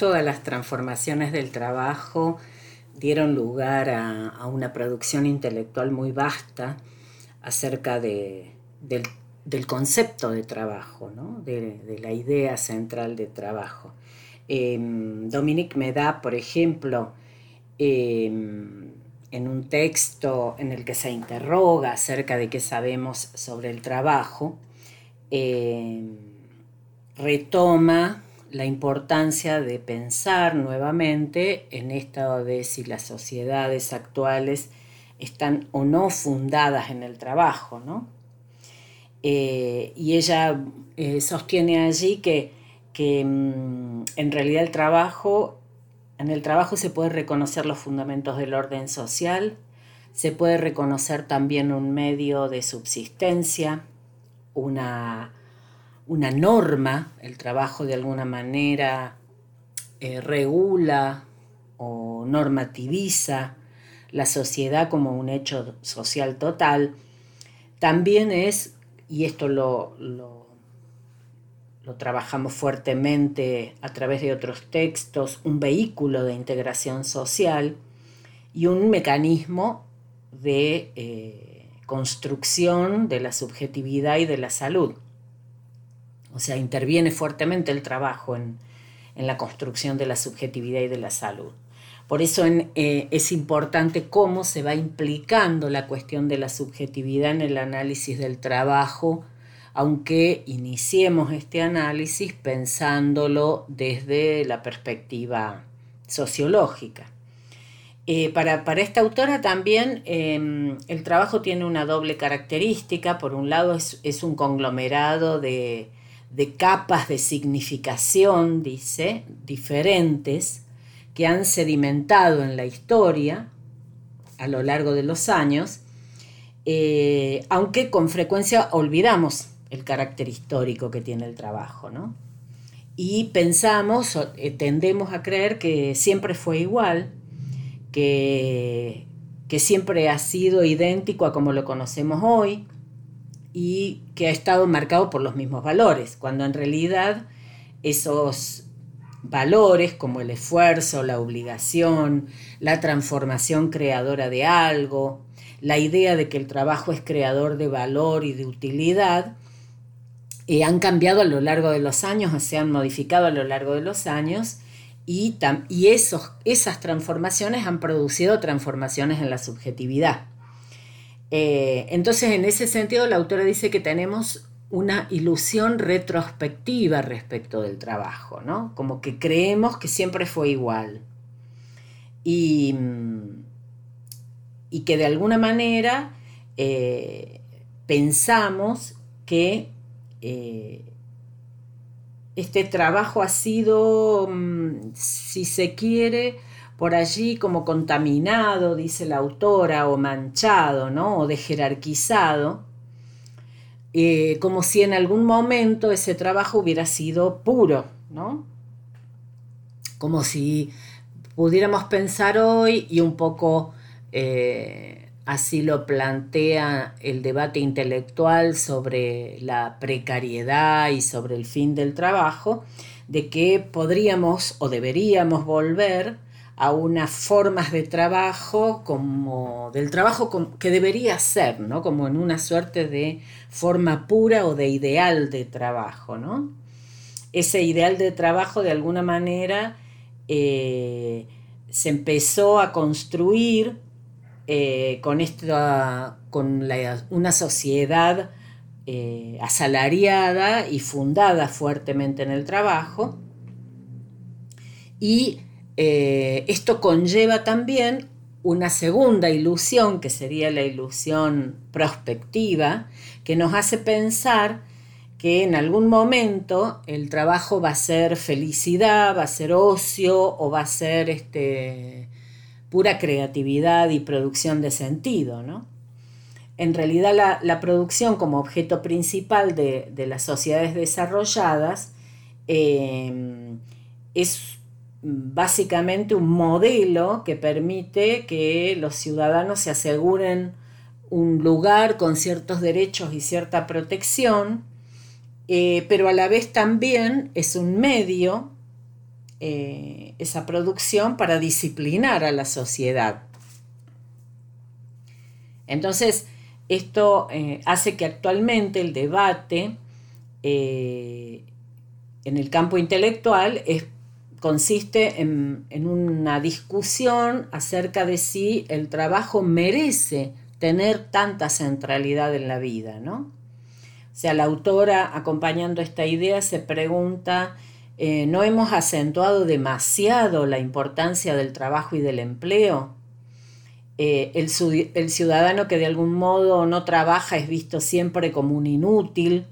todas las transformaciones del trabajo dieron lugar a, una producción intelectual muy vasta acerca del, concepto de trabajo, de, la idea central de trabajo. Em, Dominique Meda, por ejemplo, em, en un texto en el que se interroga acerca de qué sabemos sobre el trabajo, em, retoma la importancia de pensar nuevamente en esto de si las sociedades actuales están o no fundadas en el trabajo, ¿no? Eh, y ella eh, sostiene allí que, mm, en realidad el trabajo, en el trabajo se puede reconocer los fundamentos del orden social, se puede reconocer también un medio de subsistencia, una una norma, el trabajo de alguna manera eh, regula o normativiza la sociedad como un hecho social total, también es, y esto lo, lo, trabajamos fuertemente a través de otros textos, un vehículo de integración social y un mecanismo de eh, construcción de la subjetividad y de la salud. O sea, interviene fuertemente el trabajo en, la construcción de la subjetividad y de la salud. Por eso eh, es importante cómo se va implicando la cuestión de la subjetividad en el análisis del trabajo, aunque iniciemos este análisis pensándolo desde la perspectiva sociológica. Eh, para, esta autora también em, el trabajo tiene una doble característica. Por un lado es un conglomerado de, de capas de significación, dice, diferentes, que han sedimentado en la historia a lo largo de los años, eh, aunque con frecuencia olvidamos el carácter histórico que tiene el trabajo, ¿no? Y pensamos, eh, tendemos a creer que siempre fue igual, que, que siempre ha sido idéntico a como lo conocemos hoy, y que ha estado marcado por los mismos valores, cuando en realidad esos valores como el esfuerzo, la obligación, la transformación creadora de algo, la idea de que el trabajo es creador de valor y de utilidad, eh, han cambiado a lo largo de los años, se han modificado a lo largo de los años y, y esos, esas transformaciones han producido transformaciones en la subjetividad. Eh, entonces, en ese sentido, la autora dice que tenemos una ilusión retrospectiva respecto del trabajo, ¿no? Como que creemos que siempre fue igual. Y, que de alguna manera eh, pensamos que eh, este trabajo ha sido, mm, si se quiere, por allí como contaminado, dice la autora, o manchado, ¿no? O de jerarquizado, eh, como si en algún momento ese trabajo hubiera sido puro, ¿no? Como si pudiéramos pensar hoy, y un poco eh, así lo plantea el debate intelectual sobre la precariedad y sobre el fin del trabajo, de que podríamos o deberíamos volver a unas formas de trabajo como del trabajo que debería ser, ¿no? Como en una suerte de forma pura o de ideal de trabajo, ¿no? Ese ideal de trabajo de alguna manera eh, se empezó a construir eh, con, esta, con una sociedad eh, asalariada y fundada fuertemente en el trabajo y eh, esto conlleva también una segunda ilusión, que sería la ilusión prospectiva, que nos hace pensar que en algún momento el trabajo va a ser felicidad, va a ser ocio o va a ser este, pura creatividad y producción de sentido. En realidad la, producción como objeto principal de, las sociedades desarrolladas eh, es básicamente un modelo que permite que los ciudadanos se aseguren un lugar con ciertos derechos y cierta protección, eh, pero a la vez también es un medio eh, esa producción para disciplinar a la sociedad. Entonces, esto eh, hace que actualmente el debate en el campo intelectual consiste en, en, una discusión acerca de si el trabajo merece tener tanta centralidad en la vida, ¿no? O sea, la autora, acompañando esta idea, se pregunta, eh, ¿no hemos acentuado demasiado la importancia del trabajo y del empleo? Eh, el, ciudadano que de algún modo no trabaja es visto siempre como un inútil,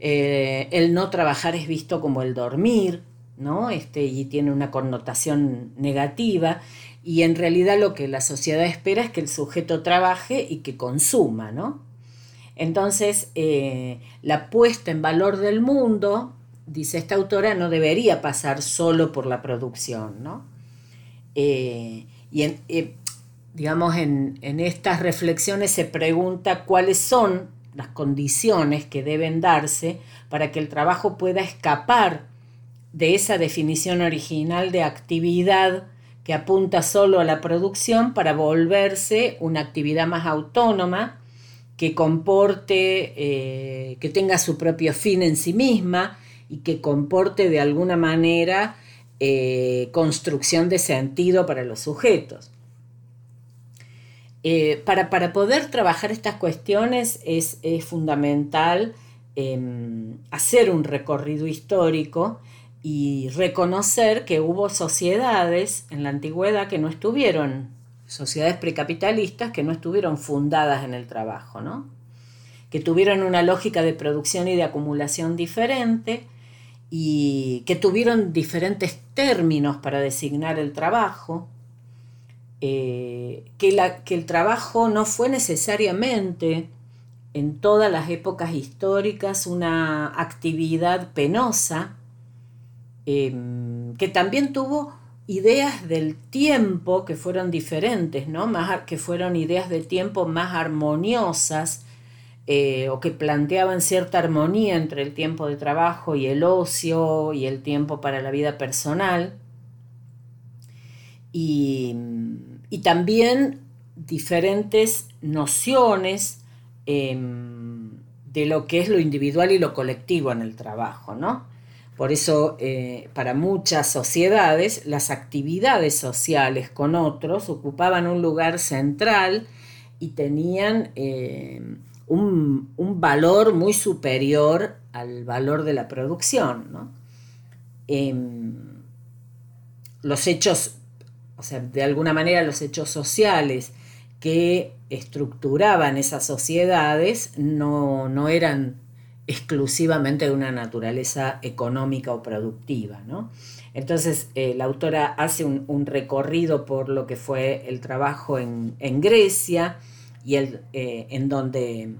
eh, el no trabajar es visto como el dormir, ¿no? Este, y tiene una connotación negativa. Y en realidad lo que la sociedad espera es que el sujeto trabaje y que consuma, ¿no? Entonces, eh, la puesta en valor del mundo, dice esta autora, no debería pasar solo por la producción, ¿no? Eh, y eh, digamos, en, en estas reflexiones se pregunta cuáles son las condiciones que deben darse para que el trabajo pueda escapar de esa definición original de actividad que apunta solo a la producción para volverse una actividad más autónoma, que comporte, eh, que tenga su propio fin en sí misma y que comporte de alguna manera eh, construcción de sentido para los sujetos. Eh, para, poder trabajar estas cuestiones es, fundamental em, hacer un recorrido histórico y reconocer que hubo sociedades en la antigüedad que no estuvieron, sociedades precapitalistas que no estuvieron fundadas en el trabajo, ¿no? que tuvieron una lógica de producción y de acumulación diferente y que tuvieron diferentes términos para designar el trabajo, eh, que, la, que el trabajo no fue necesariamente en todas las épocas históricas una actividad penosa, Em, que también tuvo ideas del tiempo que fueron diferentes, ¿no? Más, que fueron ideas de tiempo más armoniosas eh, o que planteaban cierta armonía entre el tiempo de trabajo y el ocio y el tiempo para la vida personal. Y, también diferentes nociones em, de lo que es lo individual y lo colectivo en el trabajo, ¿no? Por eso, eh, para muchas sociedades, las actividades sociales con otros ocupaban un lugar central y tenían eh, un, valor muy superior al valor de la producción. Em, los hechos, o sea, de alguna manera los hechos sociales que estructuraban esas sociedades no, no eran exclusivamente de una naturaleza económica o productiva. ¿no? Entonces, eh, la autora hace un, recorrido por lo que fue el trabajo en, Grecia y eh, en donde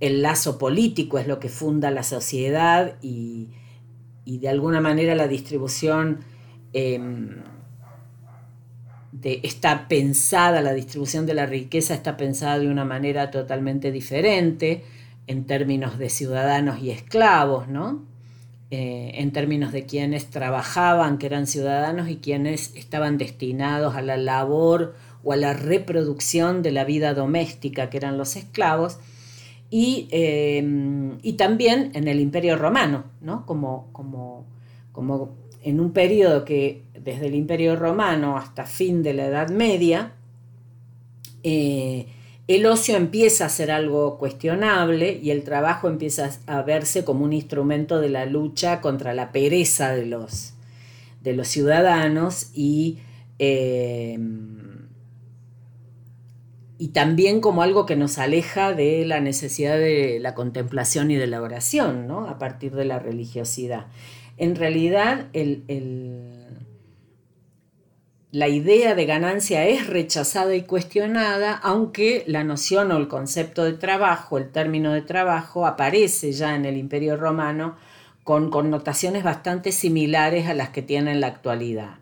el lazo político es lo que funda la sociedad y, de alguna manera la distribución em, está pensada, la distribución de la riqueza está pensada de una manera totalmente diferente en términos de ciudadanos y esclavos, ¿no? Eh, en términos de quienes trabajaban, que eran ciudadanos, y quienes estaban destinados a la labor o a la reproducción de la vida doméstica, que eran los esclavos, y, eh, también en el Imperio Romano, ¿no? como, como, como en un periodo que desde el Imperio Romano hasta fin de la Edad Media, eh, el ocio empieza a ser algo cuestionable y el trabajo empieza a verse como un instrumento de la lucha contra la pereza de los, de los ciudadanos y, eh, y también como algo que nos aleja de la necesidad de la contemplación y de la oración, ¿no? a partir de la religiosidad. En realidad, el la idea de ganancia es rechazada y cuestionada, aunque la noción o el concepto de trabajo, el término de trabajo, aparece ya en el Imperio Romano con connotaciones bastante similares a las que tiene en la actualidad.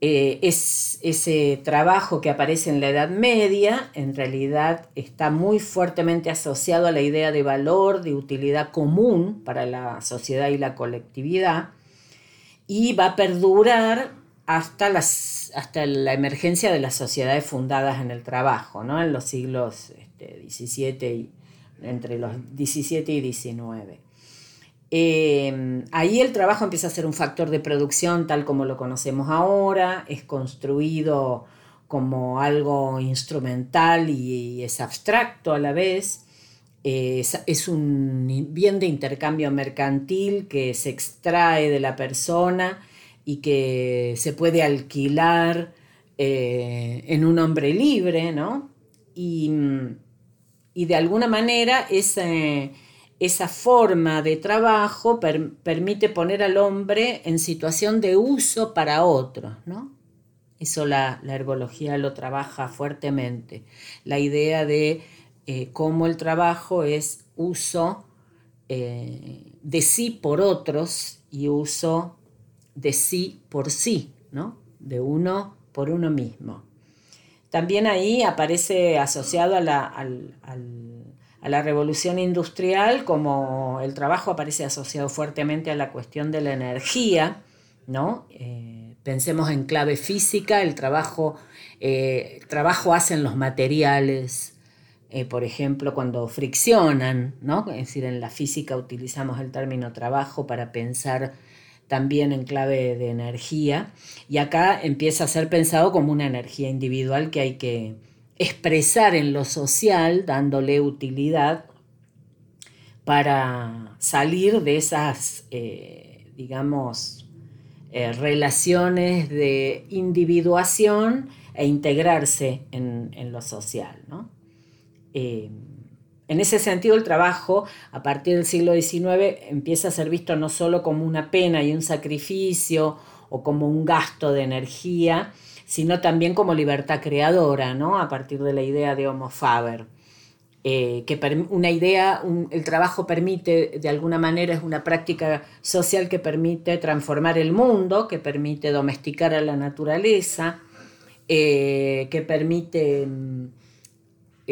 Eh, es, ese trabajo que aparece en la Edad Media en realidad está muy fuertemente asociado a la idea de valor, de utilidad común para la sociedad y la colectividad, y va a perdurar hasta, las, hasta la emergencia de las sociedades fundadas en el trabajo, ¿no? en los siglos este, y, entre los 17 y 19. Eh, ahí el trabajo empieza a ser un factor de producción tal como lo conocemos ahora, es construido como algo instrumental y, es abstracto a la vez. Es, un bien de intercambio mercantil que se extrae de la persona y que se puede alquilar eh, en un hombre libre, ¿no? Y, de alguna manera esa forma de trabajo permite poner al hombre en situación de uso para otros, ¿no? Eso la, ergología lo trabaja fuertemente. La idea de eh, cómo el trabajo es uso eh, de sí por otros y uso de sí por sí, ¿no? De uno por uno mismo. También ahí aparece asociado a la, revolución industrial, como el trabajo aparece asociado fuertemente a la cuestión de la energía, ¿no? Eh, pensemos en clave física, el trabajo, eh, trabajo hacen los materiales, eh, por ejemplo, cuando friccionan, ¿no? Es decir, en la física utilizamos el término trabajo para pensar también en clave de energía, y acá empieza a ser pensado como una energía individual que hay que expresar en lo social, dándole utilidad para salir de esas, eh, digamos, eh, relaciones de individuación e integrarse en, lo social. Eh, en ese sentido, el trabajo, a partir del siglo XIX, empieza a ser visto no solo como una pena y un sacrificio o como un gasto de energía, sino también como libertad creadora, ¿no? A partir de la idea de Homo Faber. Eh, que una idea, el trabajo permite, de alguna manera, es una práctica social que permite transformar el mundo, que permite domesticar a la naturaleza, eh, que permite mm,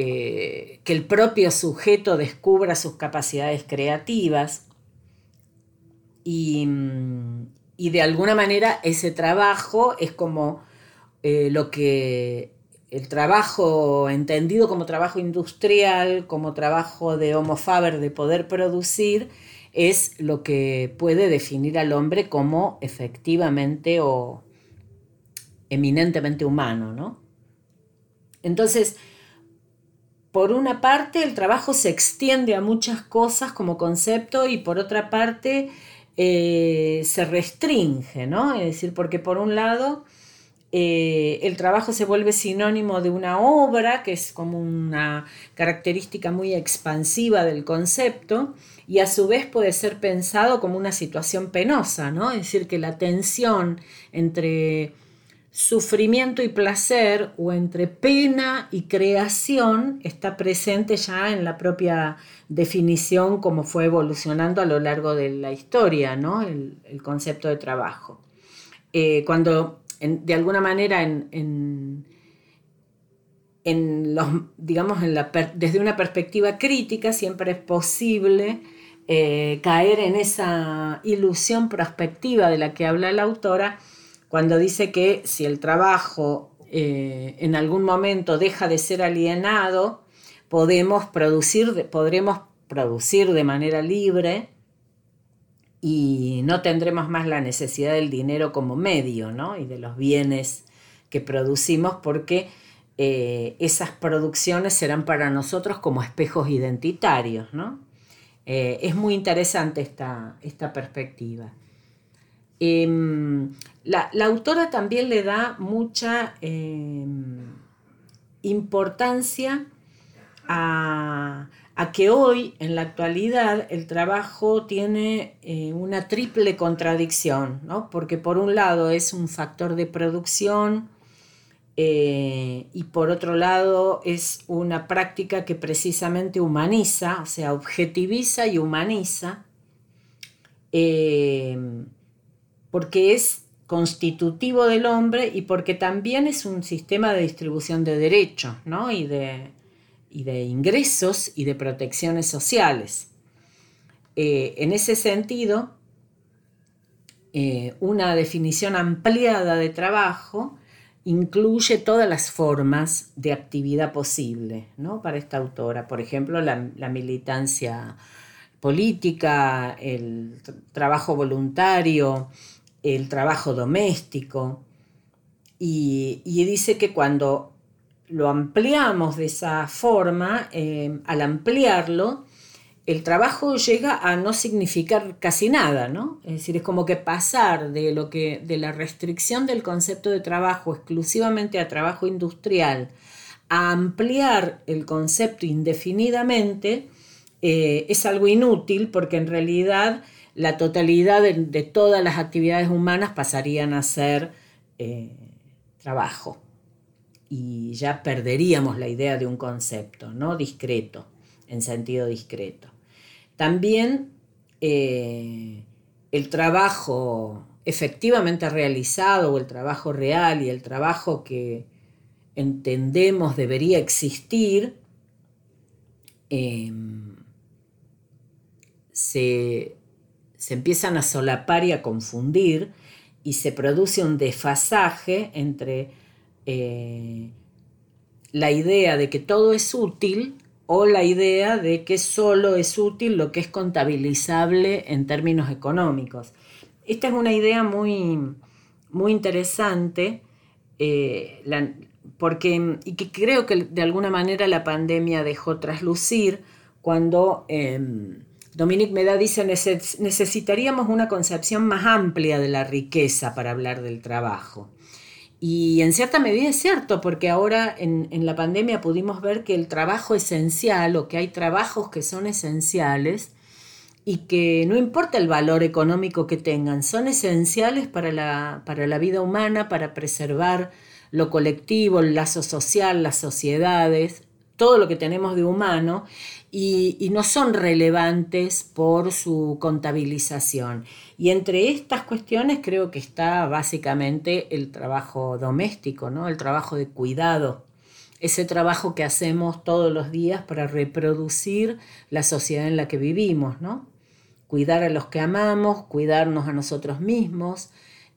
eh, que el propio sujeto descubra sus capacidades creativas y, y de alguna manera ese trabajo es como eh, lo que el trabajo entendido como trabajo industrial, como trabajo de Homo Faber de poder producir, es lo que puede definir al hombre como efectivamente o eminentemente humano, ¿no? Entonces, por una parte, el trabajo se extiende a muchas cosas como concepto y por otra parte eh, se restringe, ¿no? Es decir, porque por un lado eh, el trabajo se vuelve sinónimo de una obra, que es como una característica muy expansiva del concepto, y a su vez puede ser pensado como una situación penosa, ¿no? Es decir, que la tensión entre sufrimiento y placer o entre pena y creación está presente ya en la propia definición como fue evolucionando a lo largo de la historia, ¿no? el, concepto de trabajo. Eh, cuando de alguna manera en, en, los, digamos, desde una perspectiva crítica siempre es posible eh, caer en esa ilusión prospectiva de la que habla la autora cuando dice que si el trabajo eh, en algún momento deja de ser alienado, podemos producir, podremos producir de manera libre y no tendremos más la necesidad del dinero como medio ¿no? y de los bienes que producimos porque eh, esas producciones serán para nosotros como espejos identitarios. ¿no? Eh, es muy interesante esta, esta perspectiva. Em, la, autora también le da mucha em, importancia a, que hoy, en la actualidad, el trabajo tiene eh, una triple contradicción, ¿no? porque por un lado es un factor de producción eh, y por otro lado es una práctica que precisamente humaniza, o sea, objetiviza y humaniza, eh, porque es constitutivo del hombre y porque también es un sistema de distribución de derechos ¿no? y de y de ingresos y de protecciones sociales. Eh, en ese sentido, eh, una definición ampliada de trabajo incluye todas las formas de actividad posible ¿no? para esta autora. Por ejemplo, la, militancia política, el trabajo voluntario, el trabajo doméstico. Y, dice que cuando lo ampliamos de esa forma, eh, al ampliarlo, el trabajo llega a no significar casi nada, ¿no? Es decir, es como que pasar de lo que de la restricción del concepto de trabajo exclusivamente a trabajo industrial a ampliar el concepto indefinidamente eh, es algo inútil porque en realidad la totalidad de, todas las actividades humanas pasarían a ser eh, trabajo y ya perderíamos la idea de un concepto, ¿no? Discreto, en sentido discreto. También eh, el trabajo efectivamente realizado o el trabajo real y el trabajo que entendemos debería existir, em, se, empiezan a solapar y a confundir y se produce un desfasaje entre eh, la idea de que todo es útil o la idea de que solo es útil lo que es contabilizable en términos económicos. Esta es una idea muy, muy interesante eh, porque, y que creo que de alguna manera la pandemia dejó traslucir cuando eh, Dominique Meda dice necesitaríamos una concepción más amplia de la riqueza para hablar del trabajo. Y en cierta medida es cierto, porque ahora en, la pandemia pudimos ver que el trabajo esencial o que hay trabajos que son esenciales y que no importa el valor económico que tengan, son esenciales para la, para la vida humana, para preservar lo colectivo, el lazo social, las sociedades, todo lo que tenemos de humano y, no son relevantes por su contabilización. Y entre estas cuestiones creo que está básicamente el trabajo doméstico, ¿no? el trabajo de cuidado, ese trabajo que hacemos todos los días para reproducir la sociedad en la que vivimos, ¿no? Cuidar a los que amamos, cuidarnos a nosotros mismos,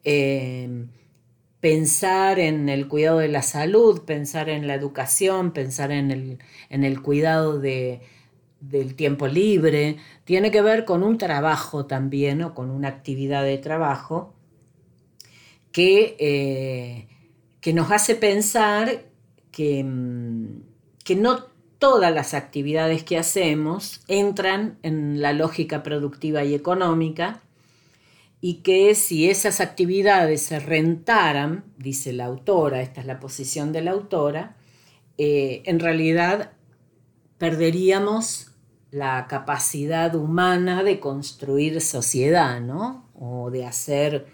eh, pensar en el cuidado de la salud, pensar en la educación, pensar en el cuidado de, del tiempo libre, tiene que ver con un trabajo también o con una actividad de trabajo que, eh, que nos hace pensar que, mm, que no todas las actividades que hacemos entran en la lógica productiva y económica y que si esas actividades se rentaran, dice la autora, esta es la posición de la autora, eh, en realidad perderíamos la capacidad humana de construir sociedad, ¿no? O de hacer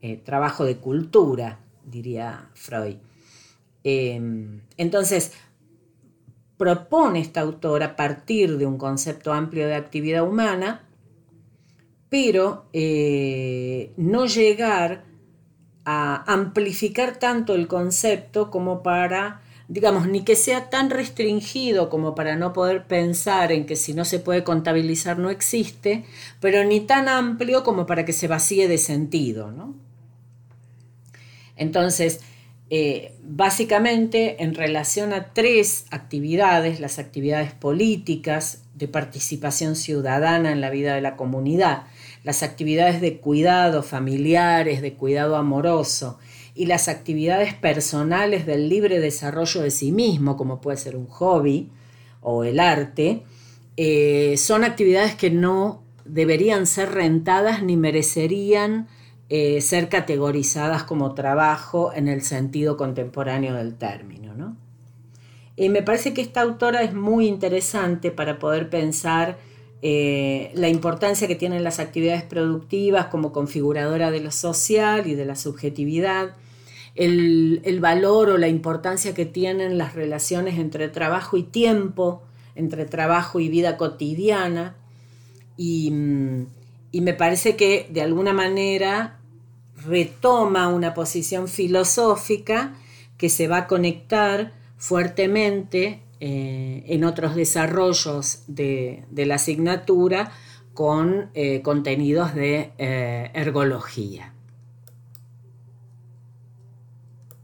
eh, trabajo de cultura, diría Freud. Em, entonces, propone esta autora partir de un concepto amplio de actividad humana, pero eh, no llegar a amplificar tanto el concepto como para digamos, ni que sea tan restringido como para no poder pensar en que si no se puede contabilizar no existe, pero ni tan amplio como para que se vacíe de sentido. ¿no? Entonces, eh, básicamente en relación a tres actividades, las actividades políticas, de participación ciudadana en la vida de la comunidad, las actividades de cuidado familiares, de cuidado amoroso y las actividades personales del libre desarrollo de sí mismo, como puede ser un hobby o el arte, eh, son actividades que no deberían ser rentadas ni merecerían eh, ser categorizadas como trabajo en el sentido contemporáneo del término. ¿no? Y me parece que esta autora es muy interesante para poder pensar eh, la importancia que tienen las actividades productivas como configuradora de lo social y de la subjetividad, el, valor o la importancia que tienen las relaciones entre trabajo y tiempo, entre trabajo y vida cotidiana. Y, mm, me parece que de alguna manera retoma una posición filosófica que se va a conectar fuertemente eh, en otros desarrollos de, la asignatura con eh, contenidos de ergología.